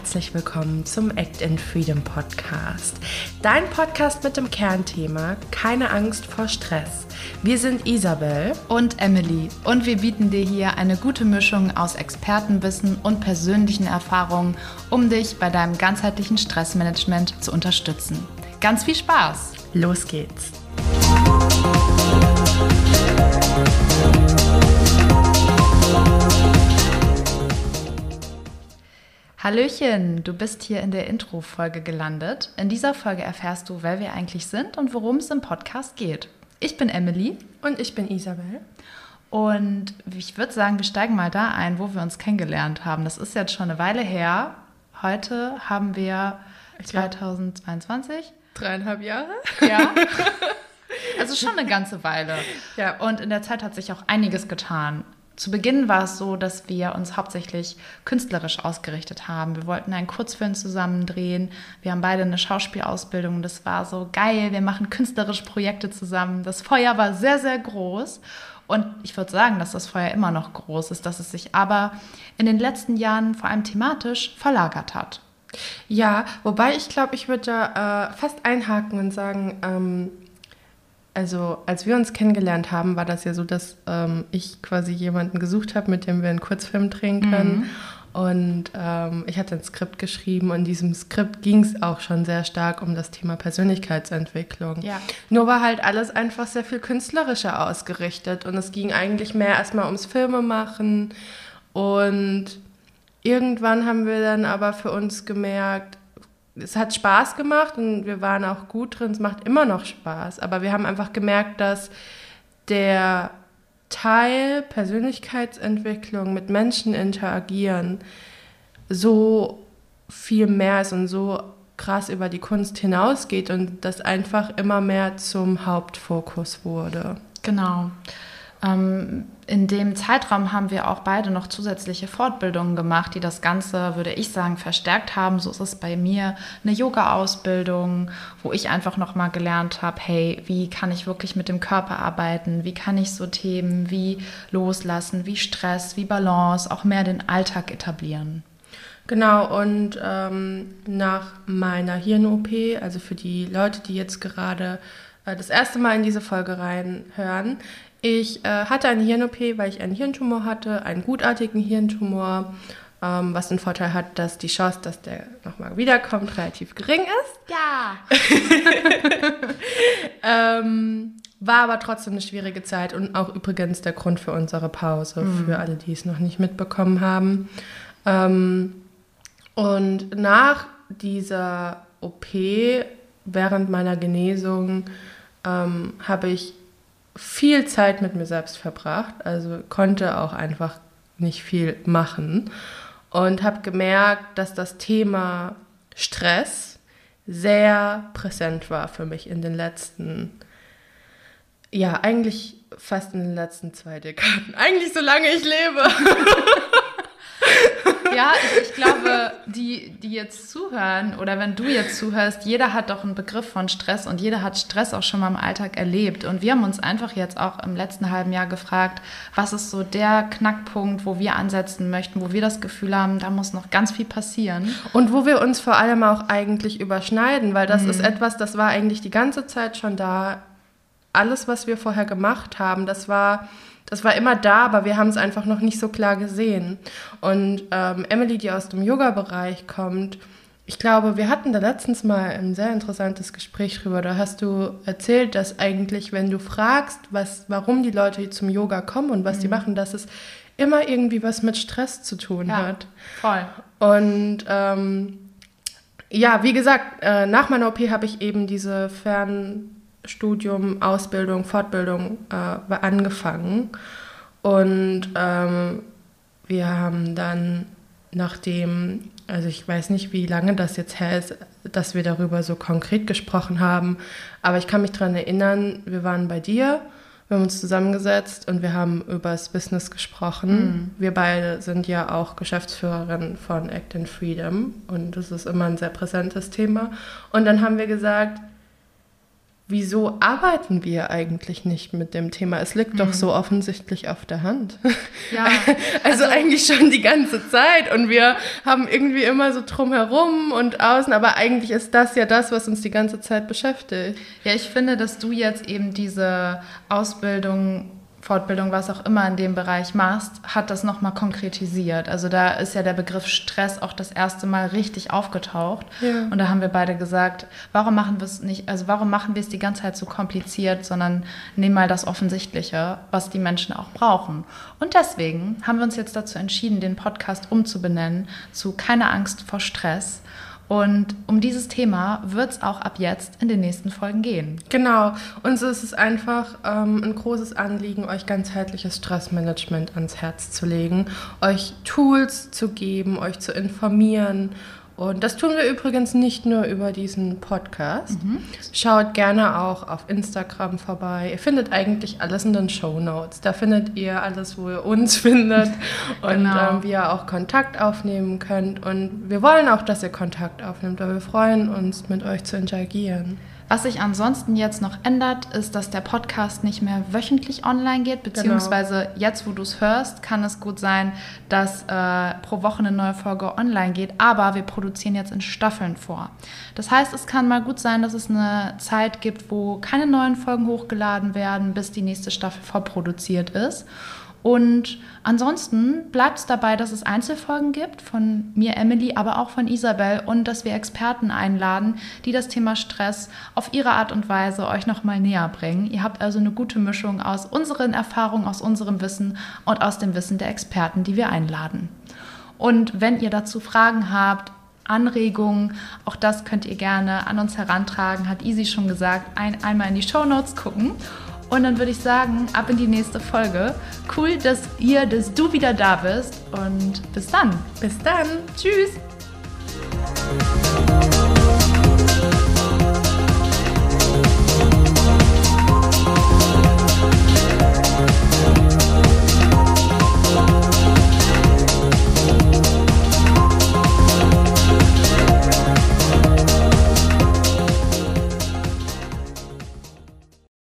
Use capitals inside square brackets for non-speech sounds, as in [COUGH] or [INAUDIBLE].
herzlich willkommen zum Act in Freedom Podcast. Dein Podcast mit dem Kernthema Keine Angst vor Stress. Wir sind Isabel und Emily und wir bieten dir hier eine gute Mischung aus Expertenwissen und persönlichen Erfahrungen, um dich bei deinem ganzheitlichen Stressmanagement zu unterstützen. Ganz viel Spaß! Los geht's! Hallöchen, du bist hier in der Intro-Folge gelandet. In dieser Folge erfährst du, wer wir eigentlich sind und worum es im Podcast geht. Ich bin Emily. Und ich bin Isabel. Und ich würde sagen, wir steigen mal da ein, wo wir uns kennengelernt haben. Das ist jetzt schon eine Weile her. Heute haben wir 2022. Dreieinhalb Jahre? Ja. [LAUGHS] Also schon eine ganze Weile. Ja. Und in der Zeit hat sich auch einiges getan. Zu Beginn war es so, dass wir uns hauptsächlich künstlerisch ausgerichtet haben. Wir wollten einen Kurzfilm zusammen drehen. Wir haben beide eine Schauspielausbildung. Das war so geil. Wir machen künstlerische Projekte zusammen. Das Feuer war sehr, sehr groß. Und ich würde sagen, dass das Feuer immer noch groß ist, dass es sich aber in den letzten Jahren vor allem thematisch verlagert hat. Ja, wobei ich glaube, ich würde da äh, fast einhaken und sagen, ähm, also als wir uns kennengelernt haben, war das ja so, dass ähm, ich quasi jemanden gesucht habe, mit dem wir einen Kurzfilm drehen können. Mhm. Und ähm, ich hatte ein Skript geschrieben und in diesem Skript ging es auch schon sehr stark um das Thema Persönlichkeitsentwicklung. Ja. Nur war halt alles einfach sehr viel künstlerischer ausgerichtet und es ging eigentlich mehr erstmal ums Filmemachen. Und irgendwann haben wir dann aber für uns gemerkt, es hat Spaß gemacht und wir waren auch gut drin, es macht immer noch Spaß. Aber wir haben einfach gemerkt, dass der Teil Persönlichkeitsentwicklung mit Menschen interagieren so viel mehr ist und so krass über die Kunst hinausgeht und das einfach immer mehr zum Hauptfokus wurde. Genau. Ähm, in dem Zeitraum haben wir auch beide noch zusätzliche Fortbildungen gemacht, die das Ganze, würde ich sagen, verstärkt haben. So ist es bei mir eine Yoga-Ausbildung, wo ich einfach noch mal gelernt habe, hey, wie kann ich wirklich mit dem Körper arbeiten? Wie kann ich so Themen wie Loslassen, wie Stress, wie Balance auch mehr den Alltag etablieren? Genau, und ähm, nach meiner Hirn-OP, also für die Leute, die jetzt gerade äh, das erste Mal in diese Folge reinhören, ich äh, hatte eine Hirn-OP, weil ich einen Hirntumor hatte, einen gutartigen Hirntumor, ähm, was den Vorteil hat, dass die Chance, dass der nochmal wiederkommt, relativ gering ist. Ja. [LAUGHS] ähm, war aber trotzdem eine schwierige Zeit und auch übrigens der Grund für unsere Pause, mhm. für alle, die es noch nicht mitbekommen haben. Ähm, und nach dieser OP, während meiner Genesung, ähm, habe ich viel Zeit mit mir selbst verbracht, also konnte auch einfach nicht viel machen und habe gemerkt, dass das Thema Stress sehr präsent war für mich in den letzten, ja, eigentlich fast in den letzten zwei Dekaden. [LAUGHS] Eigentlich solange ich lebe. [LAUGHS] Ja, ich, ich, glaube, die, die jetzt zuhören oder wenn du jetzt zuhörst, jeder hat doch einen Begriff von Stress und jeder hat Stress auch schon mal im Alltag erlebt. Und wir haben uns einfach jetzt auch im letzten halben Jahr gefragt, was ist so der Knackpunkt, wo wir ansetzen möchten, wo wir das Gefühl haben, da muss noch ganz viel passieren. Und wo wir uns vor allem auch eigentlich überschneiden, weil das mhm. ist etwas, das war eigentlich die ganze Zeit schon da. Alles, was wir vorher gemacht haben, das war das war immer da, aber wir haben es einfach noch nicht so klar gesehen. Und ähm, Emily, die aus dem Yoga-Bereich kommt, ich glaube, wir hatten da letztens mal ein sehr interessantes Gespräch drüber. Da hast du erzählt, dass eigentlich, wenn du fragst, was, warum die Leute zum Yoga kommen und was mhm. die machen, dass es immer irgendwie was mit Stress zu tun ja, hat. Voll. Und ähm, ja, wie gesagt, äh, nach meiner OP habe ich eben diese Fern Studium, Ausbildung, Fortbildung äh, angefangen. Und ähm, wir haben dann, nachdem, also ich weiß nicht, wie lange das jetzt her ist, dass wir darüber so konkret gesprochen haben, aber ich kann mich daran erinnern, wir waren bei dir, wir haben uns zusammengesetzt und wir haben über das Business gesprochen. Mhm. Wir beide sind ja auch Geschäftsführerin von Act in Freedom und das ist immer ein sehr präsentes Thema. Und dann haben wir gesagt, wieso arbeiten wir eigentlich nicht mit dem Thema? Es liegt mhm. doch so offensichtlich auf der Hand. Ja. [LAUGHS] also, also, eigentlich schon die ganze Zeit und wir haben irgendwie immer so drumherum und außen, aber eigentlich ist das ja das, was uns die ganze Zeit beschäftigt. Ja, ich finde, dass du jetzt eben diese Ausbildung Fortbildung, was auch immer in dem Bereich machst, hat das nochmal konkretisiert. Also da ist ja der Begriff Stress auch das erste Mal richtig aufgetaucht. Ja. Und da haben wir beide gesagt, warum machen wir es nicht, also warum machen wir es die ganze Zeit so kompliziert, sondern nehmen mal das Offensichtliche, was die Menschen auch brauchen. Und deswegen haben wir uns jetzt dazu entschieden, den Podcast umzubenennen zu Keine Angst vor Stress. Und um dieses Thema wird es auch ab jetzt in den nächsten Folgen gehen. Genau. Uns ist es einfach ähm, ein großes Anliegen, euch ganzheitliches Stressmanagement ans Herz zu legen, euch Tools zu geben, euch zu informieren und das tun wir übrigens nicht nur über diesen Podcast. Mhm. Schaut gerne auch auf Instagram vorbei. Ihr findet eigentlich alles in den Show Notes. Da findet ihr alles, wo ihr uns [LAUGHS] findet [LAUGHS] und genau. ähm, wie ihr auch Kontakt aufnehmen könnt. Und wir wollen auch, dass ihr Kontakt aufnimmt, weil wir freuen uns, mit euch zu interagieren. Was sich ansonsten jetzt noch ändert, ist, dass der Podcast nicht mehr wöchentlich online geht, genau. beziehungsweise genau. jetzt, wo du es hörst, kann es gut sein, dass äh, pro Woche eine neue Folge online geht, aber wir produzieren jetzt in Staffeln vor. Das heißt, es kann mal gut sein, dass es eine Zeit gibt, wo keine neuen Folgen hochgeladen werden, bis die nächste Staffel vorproduziert ist. Und ansonsten bleibt es dabei, dass es Einzelfolgen gibt von mir, Emily, aber auch von Isabel und dass wir Experten einladen, die das Thema Stress auf ihre Art und Weise euch nochmal näher bringen. Ihr habt also eine gute Mischung aus unseren Erfahrungen, aus unserem Wissen und aus dem Wissen der Experten, die wir einladen. Und wenn ihr dazu Fragen habt, Anregungen, auch das könnt ihr gerne an uns herantragen, hat Easy schon gesagt, ein, einmal in die Show Notes gucken. Und dann würde ich sagen, ab in die nächste Folge. Cool, dass ihr, dass du wieder da bist. Und bis dann. Bis dann. Tschüss.